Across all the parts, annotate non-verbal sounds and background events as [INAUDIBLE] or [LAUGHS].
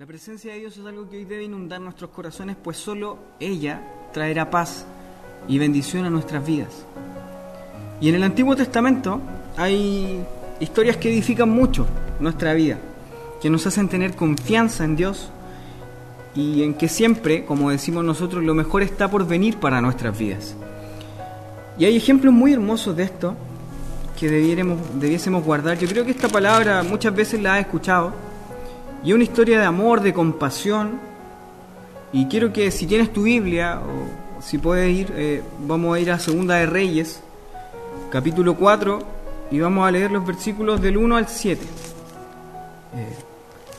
La presencia de Dios es algo que hoy debe inundar nuestros corazones, pues solo ella traerá paz y bendición a nuestras vidas. Y en el Antiguo Testamento hay historias que edifican mucho nuestra vida, que nos hacen tener confianza en Dios y en que siempre, como decimos nosotros, lo mejor está por venir para nuestras vidas. Y hay ejemplos muy hermosos de esto que debiésemos guardar. Yo creo que esta palabra muchas veces la has escuchado y una historia de amor, de compasión. Y quiero que si tienes tu Biblia, o si puedes ir, eh, vamos a ir a Segunda de Reyes, capítulo 4, y vamos a leer los versículos del 1 al 7. Eh,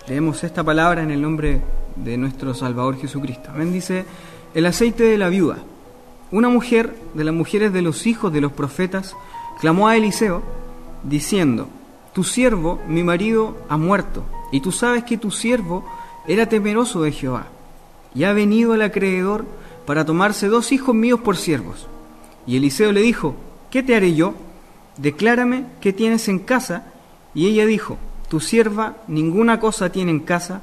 leemos esta palabra en el nombre de nuestro Salvador Jesucristo. Amén. Dice, el aceite de la viuda. Una mujer de las mujeres de los hijos de los profetas clamó a Eliseo, diciendo, Tu siervo, mi marido, ha muerto y tú sabes que tu siervo era temeroso de Jehová, y ha venido el acreedor para tomarse dos hijos míos por siervos. Y Eliseo le dijo, ¿qué te haré yo? Declárame qué tienes en casa. Y ella dijo, tu sierva ninguna cosa tiene en casa,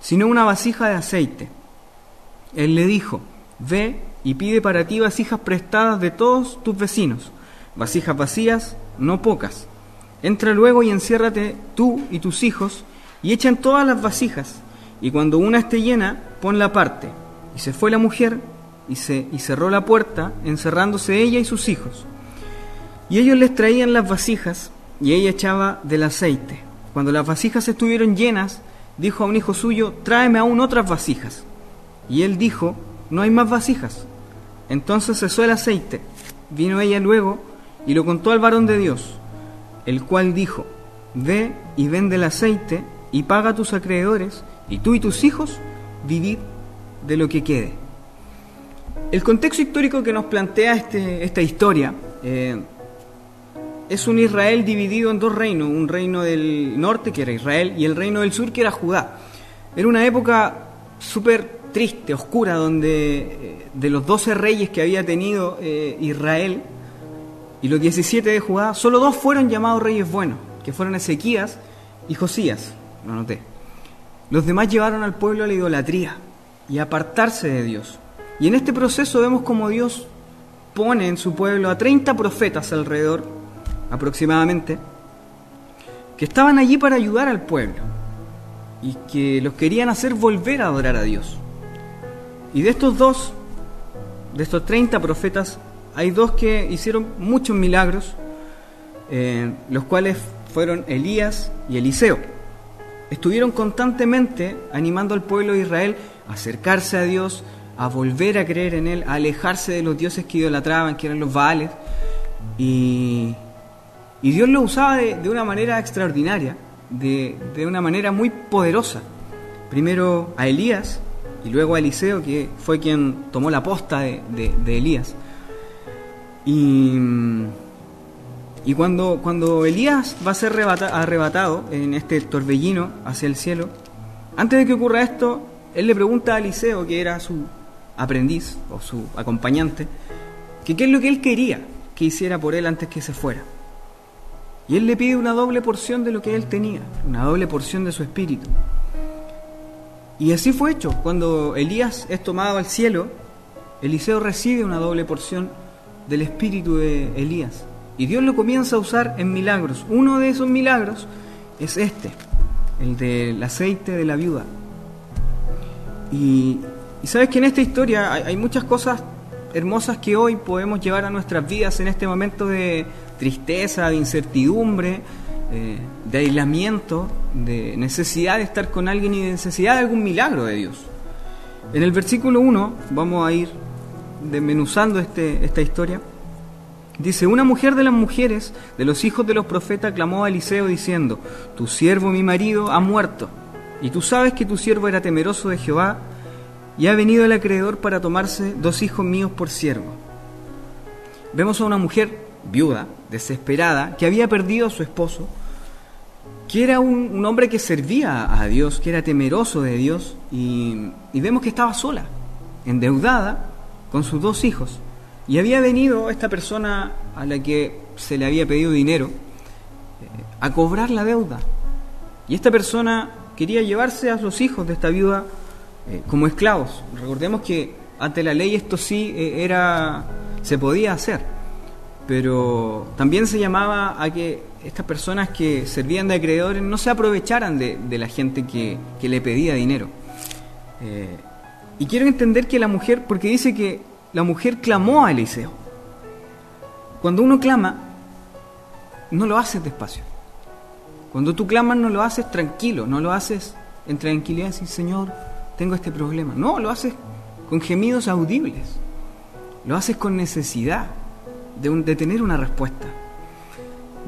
sino una vasija de aceite. Él le dijo, ve y pide para ti vasijas prestadas de todos tus vecinos, vasijas vacías, no pocas. Entra luego y enciérrate tú y tus hijos, y echan todas las vasijas, y cuando una esté llena, ponla aparte. Y se fue la mujer y, se, y cerró la puerta, encerrándose ella y sus hijos. Y ellos les traían las vasijas, y ella echaba del aceite. Cuando las vasijas estuvieron llenas, dijo a un hijo suyo, tráeme aún otras vasijas. Y él dijo, no hay más vasijas. Entonces cesó el aceite. Vino ella luego y lo contó al varón de Dios, el cual dijo, ve y vende el aceite y paga a tus acreedores, y tú y tus hijos vivid de lo que quede. El contexto histórico que nos plantea este, esta historia eh, es un Israel dividido en dos reinos, un reino del norte que era Israel y el reino del sur que era Judá. Era una época súper triste, oscura, donde eh, de los doce reyes que había tenido eh, Israel y los 17 de Judá, solo dos fueron llamados reyes buenos, que fueron Ezequías y Josías lo noté. Los demás llevaron al pueblo a la idolatría y a apartarse de Dios. Y en este proceso vemos como Dios pone en su pueblo a 30 profetas alrededor, aproximadamente, que estaban allí para ayudar al pueblo y que los querían hacer volver a adorar a Dios. Y de estos dos, de estos 30 profetas, hay dos que hicieron muchos milagros, eh, los cuales fueron Elías y Eliseo estuvieron constantemente animando al pueblo de Israel a acercarse a Dios, a volver a creer en Él, a alejarse de los dioses que idolatraban, que eran los Baales. Y, Dios lo usaba de, una manera extraordinaria, de, una manera muy poderosa. Primero a Elías y luego a Eliseo, que fue quien tomó la posta de, de Elías. Y y cuando, cuando Elías va a ser arrebatado en este torbellino hacia el cielo, antes de que ocurra esto, él le pregunta a Eliseo, que era su aprendiz o su acompañante, que qué es lo que él quería que hiciera por él antes que se fuera. Y él le pide una doble porción de lo que él tenía, una doble porción de su espíritu. Y así fue hecho. Cuando Elías es tomado al cielo, Eliseo recibe una doble porción del espíritu de Elías. Y Dios lo comienza a usar en milagros. Uno de esos milagros es este, el del aceite de la viuda. Y, sabes que en esta historia hay, muchas cosas hermosas que hoy podemos llevar a nuestras vidas en este momento de tristeza, de incertidumbre, eh, de aislamiento, de necesidad de estar con alguien y de necesidad de algún milagro de Dios. En el versículo 1 vamos a ir desmenuzando este, esta historia. Dice, una mujer de las mujeres de los hijos de los profetas clamó a Eliseo diciendo, tu siervo mi marido ha muerto, y tú sabes que tu siervo era temeroso de Jehová, y ha venido el acreedor para tomarse dos hijos míos por siervo. Vemos a una mujer viuda, desesperada, que había perdido a su esposo, que era un, hombre que servía a Dios, que era temeroso de Dios, y, y vemos que estaba sola, endeudada, con sus dos hijos. Y había venido esta persona a la que se le había pedido dinero eh, a cobrar la deuda. Y esta persona quería llevarse a los hijos de esta viuda eh, como esclavos. Recordemos que ante la ley esto sí eh, era se podía hacer, pero también se llamaba a que estas personas que servían de acreedores no se aprovecharan de, la gente que, le pedía dinero. Y quiero entender que la mujer, porque dice que la mujer clamó a Eliseo. Cuando uno clama, no lo haces despacio. Cuando tú clamas, no lo haces tranquilo, no lo haces en tranquilidad, decir, Señor, tengo este problema. No, lo haces con gemidos audibles. Lo haces con necesidad de, de tener una respuesta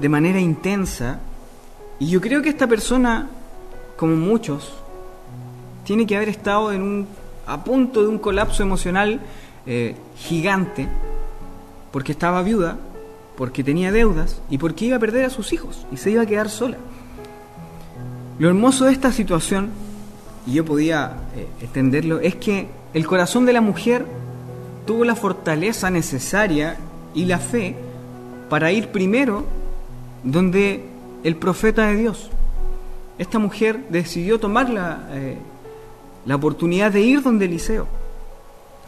de manera intensa. Y yo creo que esta persona, como muchos, tiene que haber estado en un, a punto de un colapso emocional eh, gigante, porque estaba viuda, porque tenía deudas y porque iba a perder a sus hijos y se iba a quedar sola. Lo hermoso de esta situación, y yo podía eh, extenderlo, es que el corazón de la mujer tuvo la fortaleza necesaria y la fe para ir primero donde el profeta de Dios. Esta mujer decidió tomar la, eh, la oportunidad de ir donde Eliseo.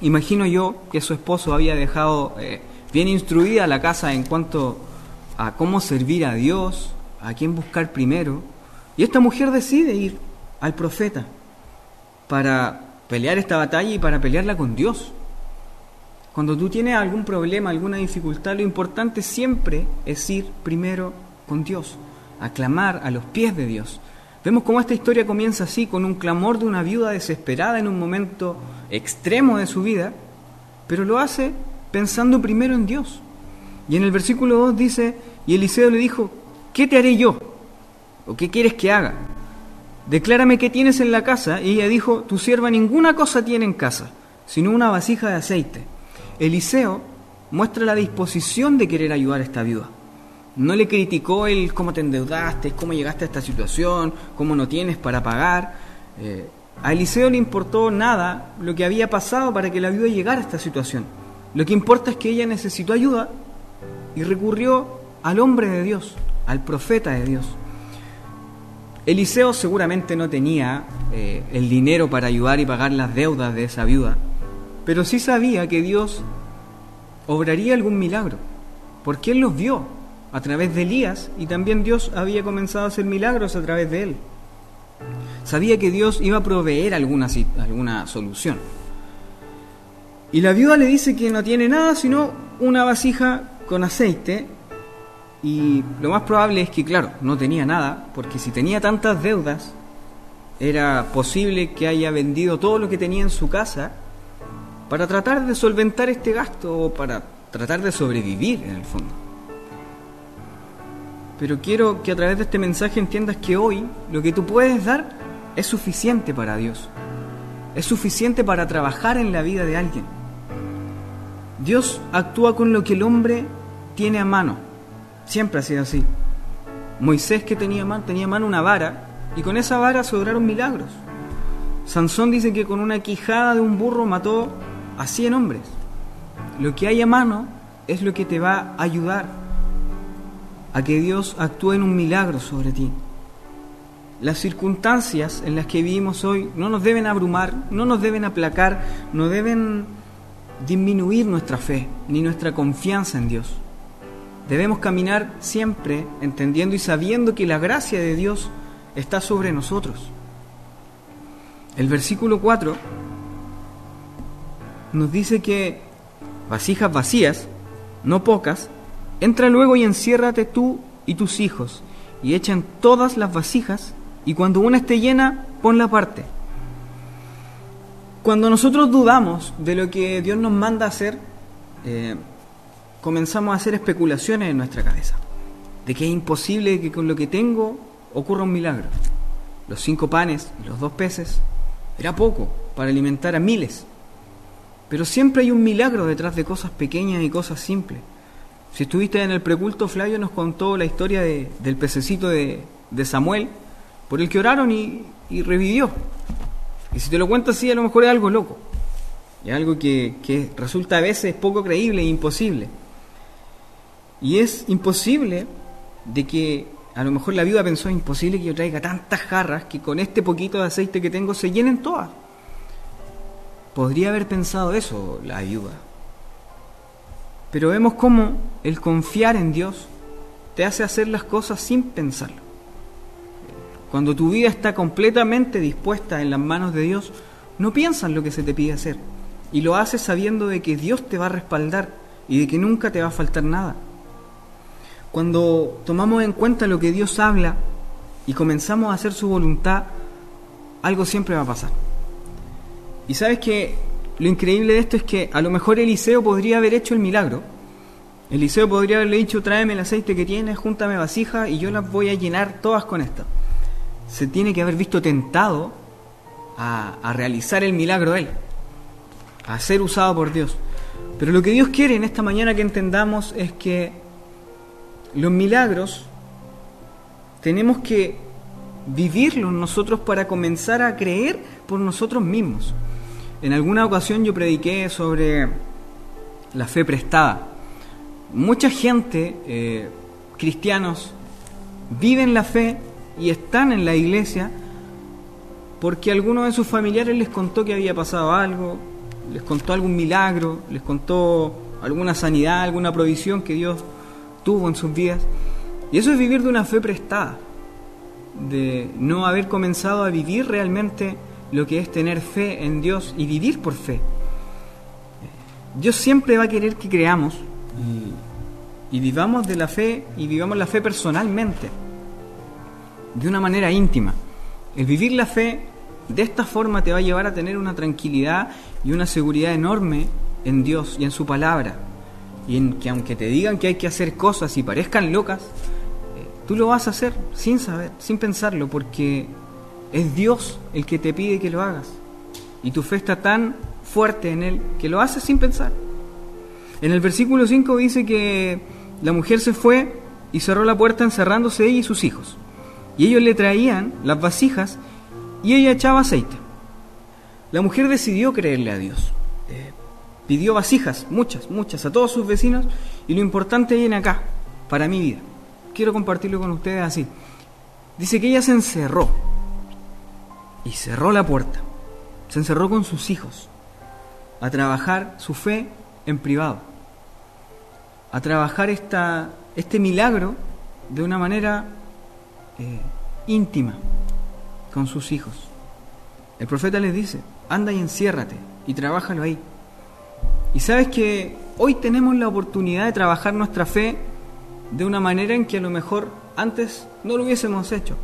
Imagino yo que su esposo había dejado eh, bien instruida la casa en cuanto a cómo servir a Dios, a quién buscar primero. Y esta mujer decide ir al profeta para pelear esta batalla y para pelearla con Dios. Cuando tú tienes algún problema, alguna dificultad, lo importante siempre es ir primero con Dios, a clamar a los pies de Dios. Vemos cómo esta historia comienza así, con un clamor de una viuda desesperada en un momento extremo de su vida, pero lo hace pensando primero en Dios. Y en el versículo 2 dice, y Eliseo le dijo, ¿qué te haré yo? ¿O qué quieres que haga? Declárame qué tienes en la casa. Y ella dijo, tu sierva ninguna cosa tiene en casa, sino una vasija de aceite. Eliseo muestra la disposición de querer ayudar a esta viuda. No le criticó el cómo te endeudaste, cómo llegaste a esta situación, cómo no tienes para pagar. Eh, a Eliseo le importó nada lo que había pasado para que la viuda llegara a esta situación. Lo que importa es que ella necesitó ayuda y recurrió al hombre de Dios, al profeta de Dios. Eliseo seguramente no tenía eh, el dinero para ayudar y pagar las deudas de esa viuda, pero sí sabía que Dios obraría algún milagro, porque él los vio, a través de Elías y también Dios había comenzado a hacer milagros a través de él. Sabía que Dios iba a proveer alguna, alguna solución. Y la viuda le dice que no tiene nada sino una vasija con aceite y lo más probable es que, claro, no tenía nada, porque si tenía tantas deudas, era posible que haya vendido todo lo que tenía en su casa para tratar de solventar este gasto o para tratar de sobrevivir en el fondo. Pero quiero que a través de este mensaje entiendas que hoy lo que tú puedes dar es suficiente para Dios. Es suficiente para trabajar en la vida de alguien. Dios actúa con lo que el hombre tiene a mano. Siempre ha sido así. Moisés que tenía mano, tenía a mano una vara y con esa vara se milagros. Sansón dice que con una quijada de un burro mató a 100 hombres. Lo que hay a mano es lo que te va a ayudar a que Dios actúe en un milagro sobre ti. Las circunstancias en las que vivimos hoy no nos deben abrumar, no nos deben aplacar, no deben disminuir nuestra fe ni nuestra confianza en Dios. Debemos caminar siempre entendiendo y sabiendo que la gracia de Dios está sobre nosotros. El versículo 4 nos dice que vasijas vacías, no pocas, Entra luego y enciérrate tú y tus hijos, y echan todas las vasijas, y cuando una esté llena, ponla aparte. Cuando nosotros dudamos de lo que Dios nos manda hacer, eh, comenzamos a hacer especulaciones en nuestra cabeza, de que es imposible que con lo que tengo ocurra un milagro. Los cinco panes y los dos peces era poco para alimentar a miles, pero siempre hay un milagro detrás de cosas pequeñas y cosas simples. Si estuviste en el preculto, Flavio nos contó la historia del pececito de, Samuel, por el que oraron y, revivió. Y si te lo cuento así, a lo mejor es algo loco. Es algo que, que resulta a veces poco creíble e imposible. Y es imposible de que A lo mejor la viuda pensó, imposible que yo traiga tantas jarras que con este poquito de aceite que tengo se llenen todas. Podría haber pensado eso la viuda. Pero vemos cómo el confiar en Dios te hace hacer las cosas sin pensarlo. Cuando tu vida está completamente dispuesta en las manos de Dios, no piensas lo que se te pide hacer. Y lo haces sabiendo de que Dios te va a respaldar y de que nunca te va a faltar nada. Cuando tomamos en cuenta lo que Dios habla y comenzamos a hacer su voluntad, algo siempre va a pasar. Y sabes que lo increíble de esto es que a lo mejor Eliseo podría haber hecho el milagro. Eliseo podría haberle dicho, tráeme el aceite que tienes, júntame vasijas y yo las voy a llenar todas con esto. Se tiene que haber visto tentado a, a realizar el milagro él, a ser usado por Dios. Pero lo que Dios quiere en esta mañana que entendamos es que los milagros tenemos que vivirlos nosotros para comenzar a creer por nosotros mismos. En alguna ocasión yo prediqué sobre la fe prestada. Mucha gente, eh, cristianos, viven la fe y están en la iglesia porque alguno de sus familiares les contó que había pasado algo, les contó algún milagro, les contó alguna sanidad, alguna provisión que Dios tuvo en sus vidas. Y eso es vivir de una fe prestada, de no haber comenzado a vivir realmente lo que es tener fe en Dios y vivir por fe. Dios siempre va a querer que creamos y, vivamos de la fe y vivamos la fe personalmente, de una manera íntima. El vivir la fe de esta forma te va a llevar a tener una tranquilidad y una seguridad enorme en Dios y en su palabra. Y en que aunque te digan que hay que hacer cosas y parezcan locas, eh, tú lo vas a hacer sin saber, sin pensarlo, porque es Dios el que te pide que lo hagas. Y tu fe está tan fuerte en Él que lo haces sin pensar. En el versículo 5 dice que la mujer se fue y cerró la puerta encerrándose ella y sus hijos. Y ellos le traían las vasijas y ella echaba aceite. La mujer decidió creerle a Dios. Eh, pidió vasijas, muchas, muchas, a todos sus vecinos. Y lo importante viene acá, para mi vida. Quiero compartirlo con ustedes así. Dice que ella se encerró y cerró la puerta. Se encerró con sus hijos a trabajar su fe en privado, a trabajar esta, este milagro de una manera eh, íntima con sus hijos. El profeta les dice, anda y enciérrate y trabájalo ahí. Y sabes que hoy tenemos la oportunidad de trabajar nuestra fe de una manera en que a lo mejor antes no lo hubiésemos hecho.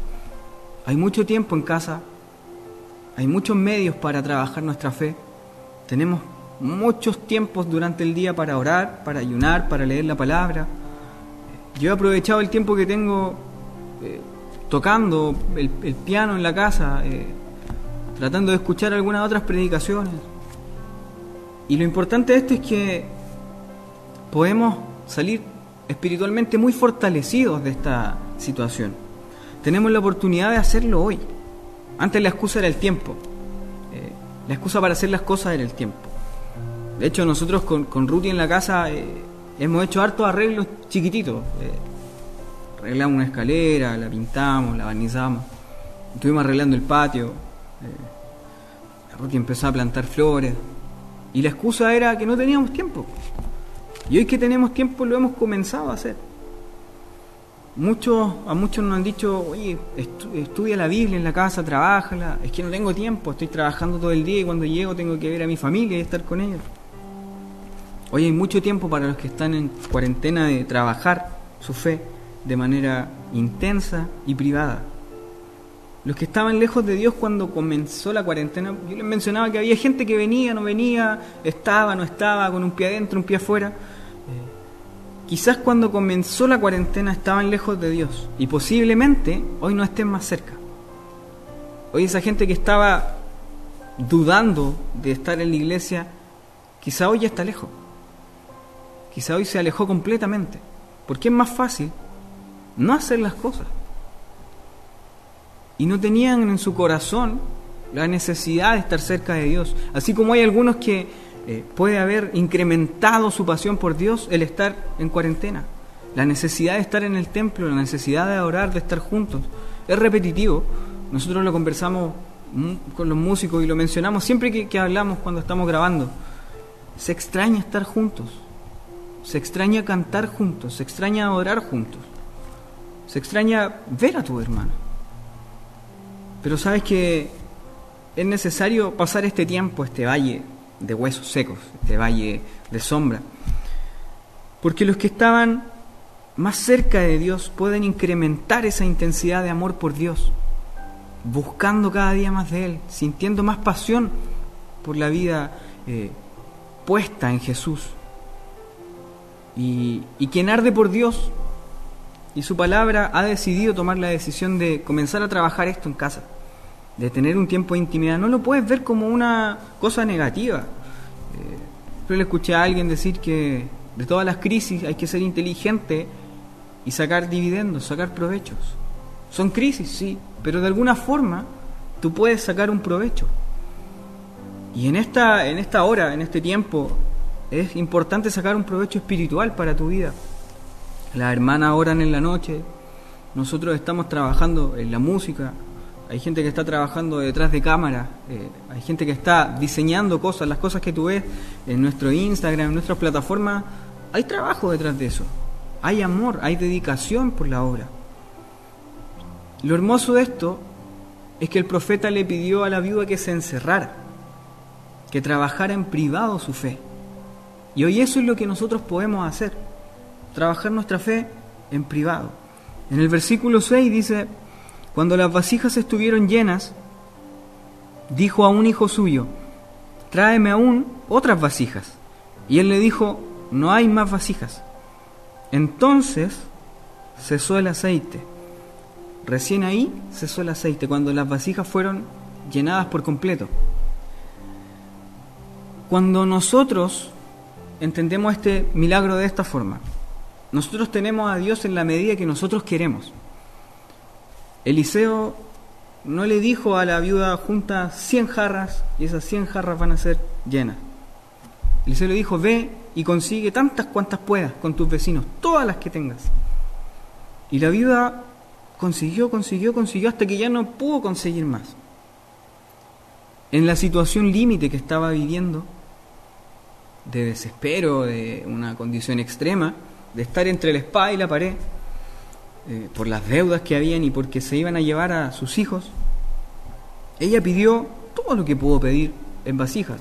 Hay mucho tiempo en casa, hay muchos medios para trabajar nuestra fe. Tenemos muchos tiempos durante el día para orar, para ayunar, para leer la palabra. Yo he aprovechado el tiempo que tengo eh, tocando el, piano en la casa, eh, tratando de escuchar algunas otras predicaciones. Y lo importante de esto es que podemos salir espiritualmente muy fortalecidos de esta situación. Tenemos la oportunidad de hacerlo hoy. Antes la excusa era el tiempo. Eh, la excusa para hacer las cosas era el tiempo. De hecho, nosotros con, con Ruti en la casa eh, hemos hecho hartos arreglos chiquititos. Eh, arreglamos una escalera, la pintamos, la barnizamos. Estuvimos arreglando el patio. Ruti empezó a plantar flores. Y la excusa era que no teníamos tiempo. Y hoy que tenemos tiempo lo hemos comenzado a hacer. Muchos, a muchos nos han dicho, oye, estudia la Biblia en la casa, trabájala. Es que no tengo tiempo, estoy trabajando todo el día y cuando llego tengo que ver a mi familia y estar con ellos. Hoy hay mucho tiempo para los que están en cuarentena de trabajar su fe de manera intensa y privada. Los que estaban lejos de Dios cuando comenzó la cuarentena, yo les mencionaba que había gente que venía, no venía, estaba, no estaba, con un pie adentro, un pie afuera. Quizás cuando comenzó la cuarentena estaban lejos de Dios y posiblemente hoy no estén más cerca. Hoy esa gente que estaba dudando de estar en la iglesia, quizá hoy ya está lejos. Quizá hoy se alejó completamente. Porque es más fácil no hacer las cosas. Y no tenían en su corazón la necesidad de estar cerca de Dios. Así como hay algunos que eh, puede haber incrementado su pasión por Dios el estar en cuarentena. la necesidad de estar en el templo, la necesidad de orar, de estar juntos. Es repetitivo. Nosotros lo conversamos con los músicos y lo mencionamos siempre que, que hablamos cuando estamos grabando. Se extraña estar juntos. Se extraña cantar juntos. Se extraña orar juntos. Se extraña ver a tu hermano. Pero sabes que es necesario pasar este tiempo, este valle de huesos secos, este valle de sombra. Porque los que estaban más cerca de Dios pueden incrementar esa intensidad de amor por Dios, buscando cada día más de Él, sintiendo más pasión por la vida eh, puesta en Jesús. Y, y quien arde por Dios y su palabra ha decidido tomar la decisión de comenzar a trabajar esto en casa, de tener un tiempo de intimidad, no lo puedes ver como una cosa negativa. Eh, yo le escuché a alguien decir que de todas las crisis hay que ser inteligente y sacar dividendos, sacar provechos. Son crisis, sí, pero de alguna forma tú puedes sacar un provecho. Y en esta, en esta hora, en este tiempo, es importante sacar un provecho espiritual para tu vida. Las hermanas oran en la noche, nosotros estamos trabajando en la música, hay gente que está trabajando detrás de cámara, eh, hay gente que está diseñando cosas, las cosas que tú ves en nuestro Instagram, en nuestras plataformas, hay trabajo detrás de eso hay amor, hay dedicación por la obra. Lo hermoso de esto es que el profeta le pidió a la viuda que se encerrara, que trabajara en privado su fe. Y hoy eso es lo que nosotros podemos hacer, trabajar nuestra fe en privado. En el versículo 6 dice, cuando las vasijas estuvieron llenas, dijo a un hijo suyo, tráeme aún otras vasijas. Y él le dijo, no hay más vasijas. Entonces cesó el aceite. Recién ahí cesó el aceite, cuando las vasijas fueron llenadas por completo. Cuando nosotros entendemos este milagro de esta forma, nosotros tenemos a Dios en la medida que nosotros queremos. Eliseo no le dijo a la viuda junta 100 jarras y esas 100 jarras van a ser llenas. Eliseo le dijo, ve y consigue tantas cuantas puedas con tus vecinos, todas las que tengas. Y la viuda consiguió, consiguió, consiguió hasta que ya no pudo conseguir más. En la situación límite que estaba viviendo, de desespero, de una condición extrema, de estar entre la espada y la pared, eh, por las deudas que habían y porque se iban a llevar a sus hijos, ella pidió todo lo que pudo pedir en vasijas.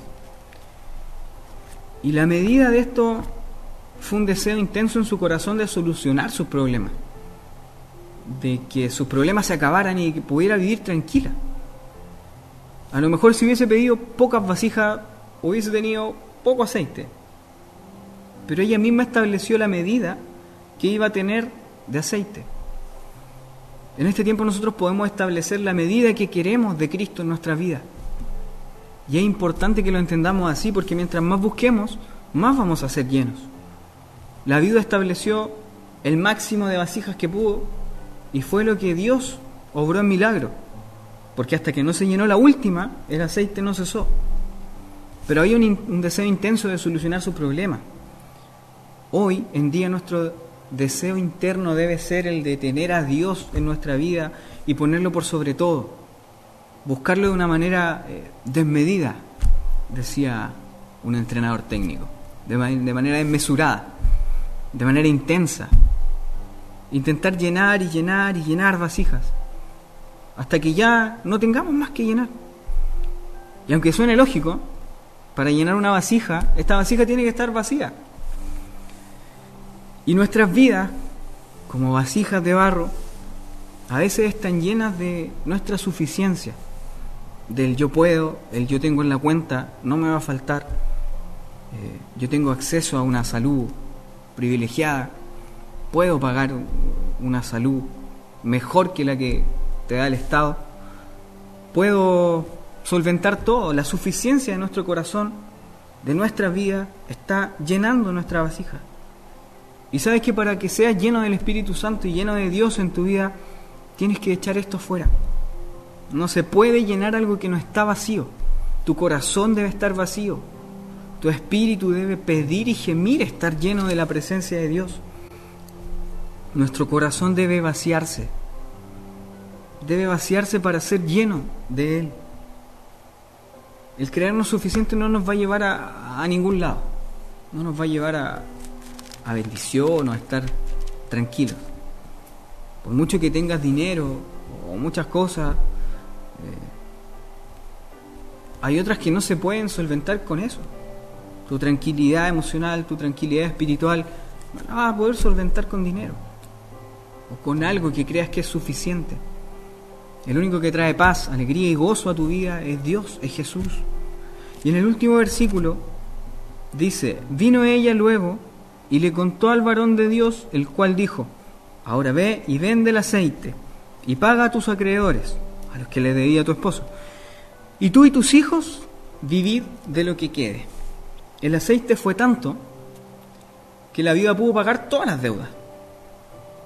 Y la medida de esto fue un deseo intenso en su corazón de solucionar sus problemas, de que sus problemas se acabaran y que pudiera vivir tranquila. A lo mejor si hubiese pedido pocas vasijas, hubiese tenido poco aceite. Pero ella misma estableció la medida que iba a tener de aceite. En este tiempo nosotros podemos establecer la medida que queremos de Cristo en nuestra vida. Y es importante que lo entendamos así porque mientras más busquemos, más vamos a ser llenos. La viuda estableció el máximo de vasijas que pudo y fue lo que Dios obró en milagro. Porque hasta que no se llenó la última, el aceite no cesó. Pero había un, un deseo intenso de solucionar su problema. Hoy en día nuestro deseo interno debe ser el de tener a Dios en nuestra vida y ponerlo por sobre todo buscarlo de una manera eh, desmedida, decía un entrenador técnico, de, manera desmesurada, de manera intensa. Intentar llenar y llenar y llenar vasijas, hasta que ya no tengamos más que llenar. Y aunque suene lógico, para llenar una vasija, esta vasija tiene que estar vacía. Y nuestras vidas, como vasijas de barro, a veces están llenas de nuestra suficiencia del yo puedo, el yo tengo en la cuenta, no me va a faltar. Eh, yo tengo acceso a una salud privilegiada, puedo pagar una salud mejor que la que te da el Estado, puedo solventar todo, la suficiencia de nuestro corazón, de nuestra vida, está llenando nuestra vasija. Y sabes que para que seas lleno del Espíritu Santo y lleno de Dios en tu vida, tienes que echar esto fuera. No se puede llenar algo que no está vacío. Tu corazón debe estar vacío. Tu espíritu debe pedir y gemir estar lleno de la presencia de Dios. nuestro corazón debe vaciarse. Debe vaciarse para ser lleno de Él. El creernos suficiente no nos va a llevar a, ningún lado. No nos va a llevar a, a bendición o a estar tranquilos. Por mucho que tengas dinero o muchas cosas, eh, hay otras que no se pueden solventar con eso. Tu tranquilidad emocional, tu tranquilidad espiritual, no la vas a poder solventar con dinero o con algo que creas que es suficiente. El único que trae paz, alegría y gozo a tu vida es Dios, es Jesús. Y en el último versículo dice, vino ella luego y le contó al varón de Dios, el cual dijo, ahora ve y vende el aceite y paga a tus acreedores, a los que le debía tu esposo. Y tú y tus hijos vivid de lo que quede. El aceite fue tanto que la viuda pudo pagar todas las deudas.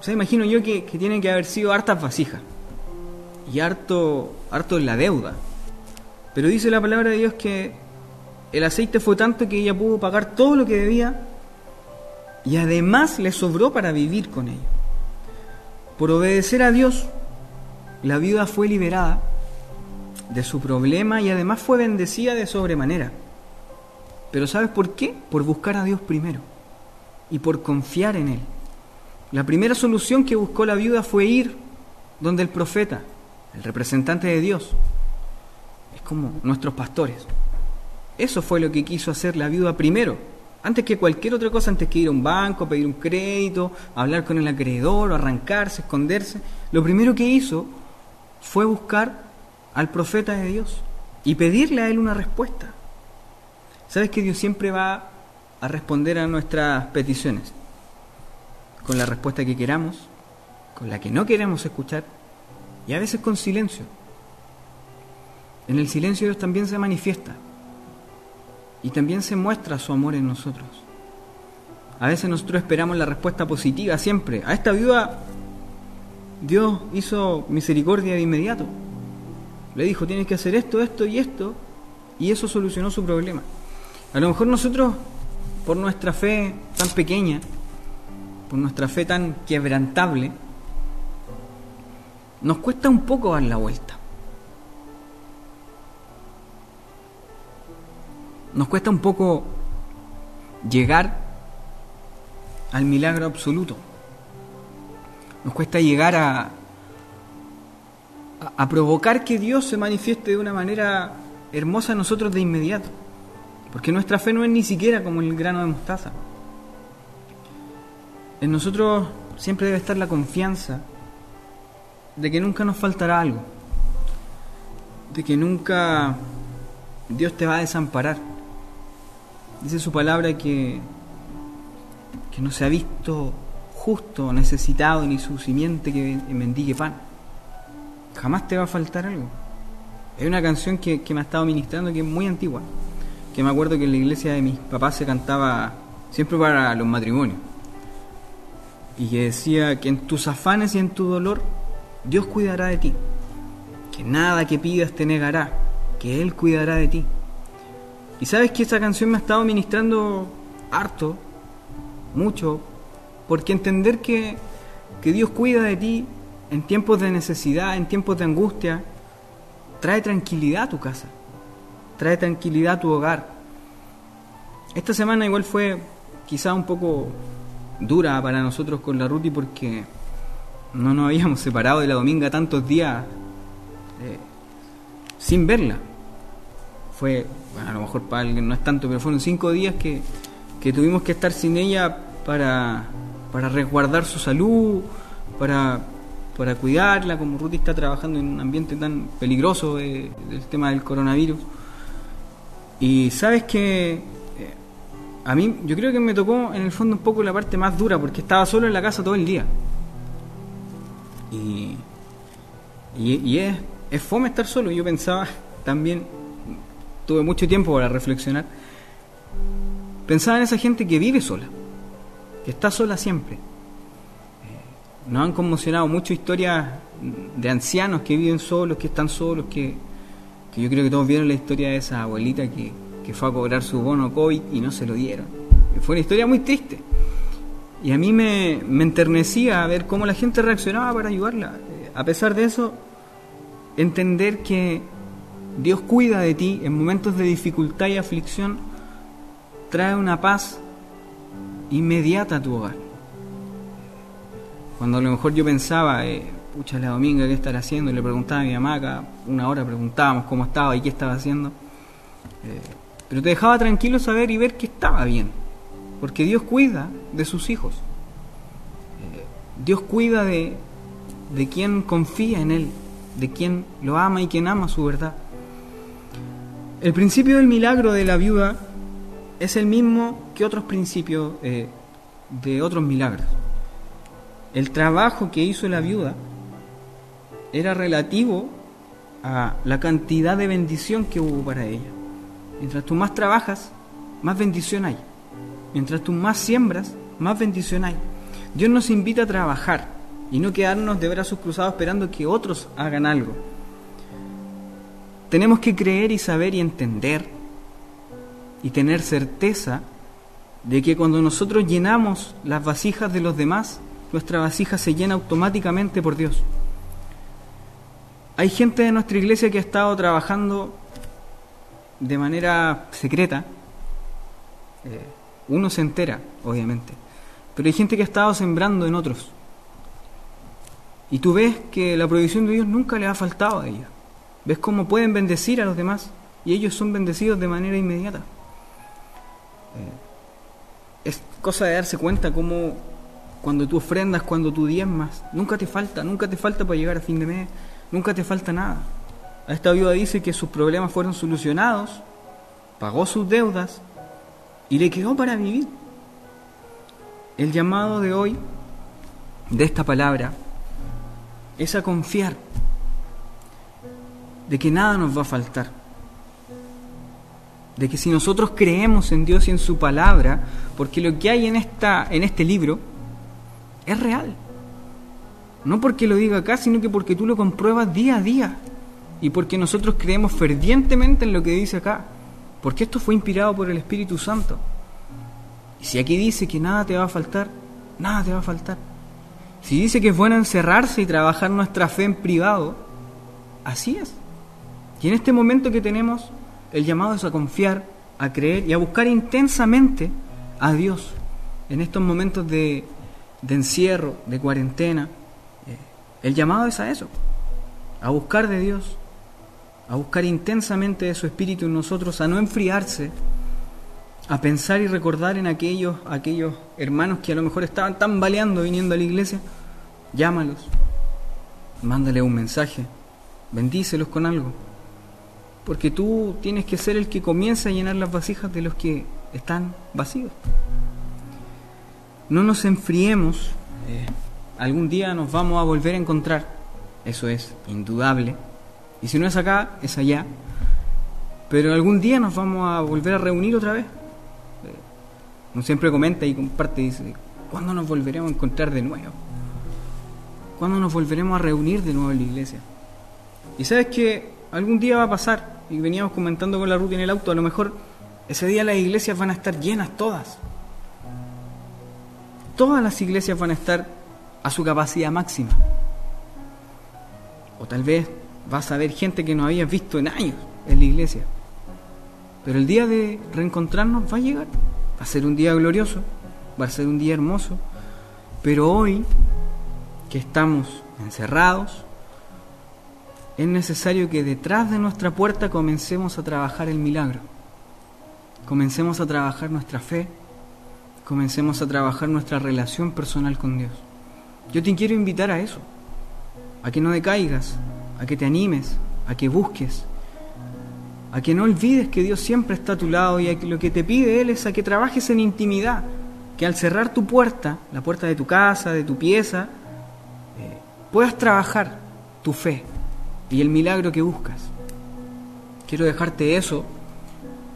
O sea, imagino yo que, tienen que haber sido hartas vasijas y harto, harto en la deuda. Pero dice la palabra de Dios que el aceite fue tanto que ella pudo pagar todo lo que debía y además le sobró para vivir con ello. Por obedecer a Dios, la viuda fue liberada de su problema y además fue bendecida de sobremanera. Pero ¿sabes por qué? Por buscar a Dios primero y por confiar en Él. La primera solución que buscó la viuda fue ir donde el profeta, el representante de Dios, es como nuestros pastores. Eso fue lo que quiso hacer la viuda primero, antes que cualquier otra cosa, antes que ir a un banco, pedir un crédito, hablar con el acreedor, arrancarse, esconderse. Lo primero que hizo fue buscar al profeta de Dios y pedirle a él una respuesta. ¿Sabes que Dios siempre va a responder a nuestras peticiones? Con la respuesta que queramos, con la que no queremos escuchar y a veces con silencio. En el silencio Dios también se manifiesta y también se muestra su amor en nosotros. A veces nosotros esperamos la respuesta positiva siempre. A esta viuda Dios hizo misericordia de inmediato. Le dijo, tienes que hacer esto, esto y esto, y eso solucionó su problema. A lo mejor nosotros, por nuestra fe tan pequeña, por nuestra fe tan quebrantable, nos cuesta un poco dar la vuelta. Nos cuesta un poco llegar al milagro absoluto. Nos cuesta llegar a, provocar que Dios se manifieste de una manera hermosa a nosotros de inmediato. Porque nuestra fe no es ni siquiera como el grano de mostaza. En nosotros siempre debe estar la confianza de que nunca nos faltará algo. De que nunca Dios te va a desamparar. Dice su palabra que, que no se ha visto justo, necesitado, ni su simiente que mendigue pan. Jamás te va a faltar algo. Hay una canción que, me ha estado ministrando que es muy antigua, que me acuerdo que en la iglesia de mis papás se cantaba siempre para los matrimonios. Y que decía que en tus afanes y en tu dolor Dios cuidará de ti. Que nada que pidas te negará, que Él cuidará de ti. Y sabes que esa canción me ha estado ministrando harto, mucho, porque entender que, Dios cuida de ti en tiempos de necesidad, en tiempos de angustia, trae tranquilidad a tu casa, trae tranquilidad a tu hogar. Esta semana igual fue quizá un poco dura para nosotros con la Ruti porque no nos habíamos separado de la Dominga tantos días eh, sin verla. Fue, bueno, a lo mejor para alguien no es tanto, pero fueron cinco días que, que tuvimos que estar sin ella para, para resguardar su salud, para, para cuidarla, como Ruti está trabajando en un ambiente tan peligroso del tema del coronavirus. Y sabes que eh, a mí yo creo que me tocó en el fondo un poco la parte más dura, porque estaba solo en la casa todo el día. Y, y, es, es fome estar solo. Yo pensaba [LAUGHS] también, tuve mucho tiempo para reflexionar, pensaba en esa gente que vive sola que está sola siempre. Eh, nos han conmocionado muchas historias de ancianos que viven solos, que están solos, que, yo creo que todos vieron la historia de esa abuelita que, fue a cobrar su bono COVID y no se lo dieron. Fue una historia muy triste. Y a mí me, enternecía ver cómo la gente reaccionaba para ayudarla. A pesar de eso, entender que Dios cuida de ti en momentos de dificultad y aflicción trae una paz inmediata a tu hogar. Cuando a lo mejor yo pensaba, eh, pucha, la dominga, ¿qué estará haciendo? Y le preguntaba a mi mamá, una hora preguntábamos cómo estaba y qué estaba haciendo. Eh, pero te dejaba tranquilo saber y ver que estaba bien, porque Dios cuida de sus hijos. Eh, Dios cuida de, de quien confía en Él, de quien lo ama y quien ama su verdad. El principio del milagro de la viuda es el mismo que otros principios eh, de otros milagros. El trabajo que hizo la viuda era relativo a la cantidad de bendición que hubo para ella. Mientras tú más trabajas, más bendición hay. Mientras tú más siembras, más bendición hay. Dios nos invita a trabajar y no quedarnos de brazos cruzados esperando que otros hagan algo. Tenemos que creer y saber y entender y tener certeza de que cuando nosotros llenamos las vasijas de los demás, nuestra vasija se llena automáticamente por Dios. Hay gente de nuestra iglesia que ha estado trabajando de manera secreta. Eh, uno se entera, obviamente. Pero hay gente que ha estado sembrando en otros. Y tú ves que la provisión de Dios nunca le ha faltado a ellos. Ves cómo pueden bendecir a los demás y ellos son bendecidos de manera inmediata. Eh, es cosa de darse cuenta cómo cuando tú ofrendas, cuando tú diezmas, nunca te falta, nunca te falta para llegar a fin de mes, nunca te falta nada. A esta viuda dice que sus problemas fueron solucionados, pagó sus deudas y le quedó para vivir. El llamado de hoy, de esta palabra, es a confiar de que nada nos va a faltar de que si nosotros creemos en Dios y en su palabra, porque lo que hay en, esta, en este libro es real. No porque lo diga acá, sino que porque tú lo compruebas día a día. Y porque nosotros creemos fervientemente en lo que dice acá. Porque esto fue inspirado por el Espíritu Santo. Y si aquí dice que nada te va a faltar, nada te va a faltar. Si dice que es bueno encerrarse y trabajar nuestra fe en privado, así es. Y en este momento que tenemos el llamado es a confiar, a creer y a buscar intensamente a Dios en estos momentos de, encierro, de cuarentena. Eh, el llamado es a eso, a buscar de Dios, a buscar intensamente de su Espíritu en nosotros, a no enfriarse, a pensar y recordar en aquellos, aquellos hermanos que a lo mejor estaban tambaleando viniendo a la iglesia. Llámalos, mándale un mensaje, bendícelos con algo porque tú tienes que ser el que comienza a llenar las vasijas de los que están vacíos. No nos enfriemos, eh, algún día nos vamos a volver a encontrar, eso es indudable, y si no es acá, es allá, pero algún día nos vamos a volver a reunir otra vez. Eh, uno siempre comenta y comparte dice, ¿cuándo nos volveremos a encontrar de nuevo? ¿Cuándo nos volveremos a reunir de nuevo en la iglesia? Y sabes que algún día va a pasar, y veníamos comentando con la ruta en el auto, a lo mejor ese día las iglesias van a estar llenas todas. Todas las iglesias van a estar a su capacidad máxima. O tal vez vas a ver gente que no habías visto en años en la iglesia. Pero el día de reencontrarnos va a llegar. Va a ser un día glorioso, va a ser un día hermoso. Pero hoy, que estamos encerrados, es necesario que detrás de nuestra puerta comencemos a trabajar el milagro. Comencemos a trabajar nuestra fe, comencemos a trabajar nuestra relación personal con Dios. Yo te quiero invitar a eso, a que no decaigas, a que te animes, a que busques, a que no olvides que Dios siempre está a tu lado y a que lo que te pide Él es a que trabajes en intimidad, que al cerrar tu puerta, la puerta de tu casa, de tu pieza, eh, puedas trabajar tu fe, y el milagro que buscas. Quiero dejarte eso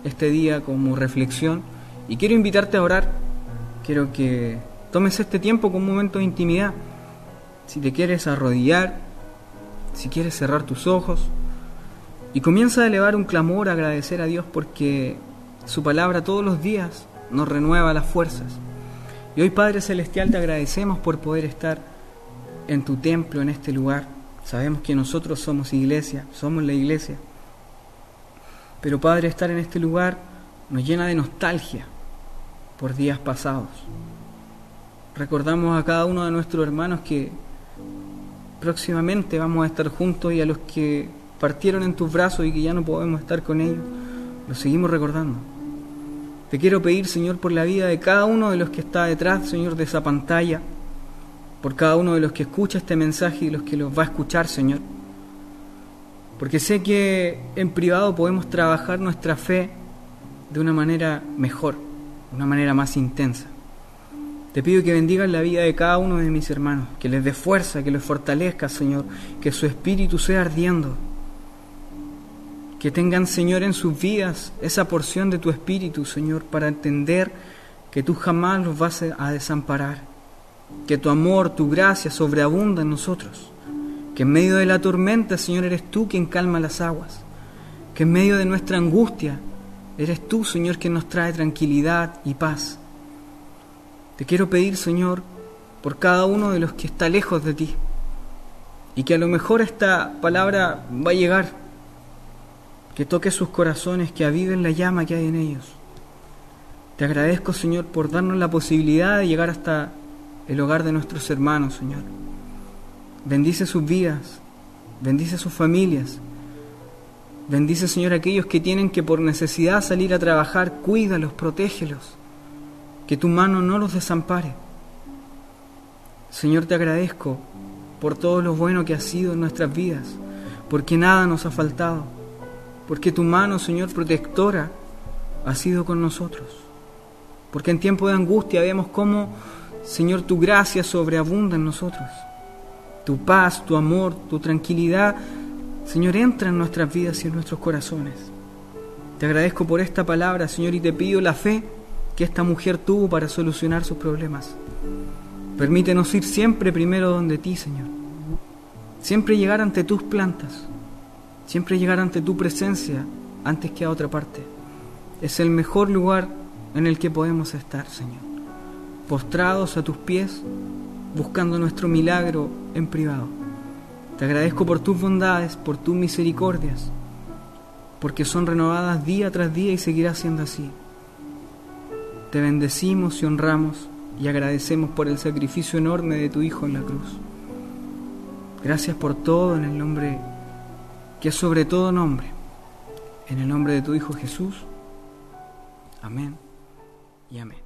este día como reflexión y quiero invitarte a orar. Quiero que tomes este tiempo como un momento de intimidad. Si te quieres arrodillar, si quieres cerrar tus ojos y comienza a elevar un clamor, a agradecer a Dios porque su palabra todos los días nos renueva las fuerzas. Y hoy Padre Celestial te agradecemos por poder estar en tu templo, en este lugar. Sabemos que nosotros somos iglesia, somos la iglesia. Pero Padre, estar en este lugar nos llena de nostalgia por días pasados. Recordamos a cada uno de nuestros hermanos que próximamente vamos a estar juntos y a los que partieron en tus brazos y que ya no podemos estar con ellos, los seguimos recordando. Te quiero pedir, Señor, por la vida de cada uno de los que está detrás, Señor, de esa pantalla, por cada uno de los que escucha este mensaje y los que los va a escuchar, Señor. Porque sé que en privado podemos trabajar nuestra fe de una manera mejor, de una manera más intensa. Te pido que bendigas la vida de cada uno de mis hermanos, que les dé fuerza, que les fortalezca, Señor, que su espíritu sea ardiendo que tengan, Señor, en sus vidas esa porción de tu Espíritu, Señor, para entender que tú jamás los vas a desamparar, que tu amor, tu gracia sobreabunda en nosotros, que en medio de la tormenta, Señor, eres tú quien calma las aguas, que en medio de nuestra angustia, eres tú, Señor, quien nos trae tranquilidad y paz. Te quiero pedir, Señor, por cada uno de los que está lejos de ti, y que a lo mejor esta palabra va a llegar que toque sus corazones, que aviven la llama que hay en ellos. Te agradezco, Señor, por darnos la posibilidad de llegar hasta el hogar de nuestros hermanos, Señor. Bendice sus vidas, bendice sus familias. Bendice, Señor, aquellos que tienen que por necesidad salir a trabajar, cuídalos, protégelos. Que tu mano no los desampare. Señor, te agradezco por todo lo bueno que ha sido en nuestras vidas, porque nada nos ha faltado porque tu mano, Señor, protectora ha sido con nosotros. Porque en tiempo de angustia vemos cómo, Señor, tu gracia sobreabunda en nosotros. Tu paz, tu amor, tu tranquilidad, Señor, entra en nuestras vidas y en nuestros corazones. Te agradezco por esta palabra, Señor, y te pido la fe que esta mujer tuvo para solucionar sus problemas. Permítenos ir siempre primero donde ti, Señor. Siempre llegar ante tus plantas siempre llegar ante tu presencia antes que a otra parte. Es el mejor lugar en el que podemos estar, Señor. Postrados a tus pies, buscando nuestro milagro en privado. Te agradezco por tus bondades, por tus misericordias, porque son renovadas día tras día y seguirá siendo así. Te bendecimos y honramos y agradecemos por el sacrificio enorme de tu Hijo en la cruz. Gracias por todo en el nombre que sobre todo nombre. En el nombre de tu Hijo Jesús. Amén y amén.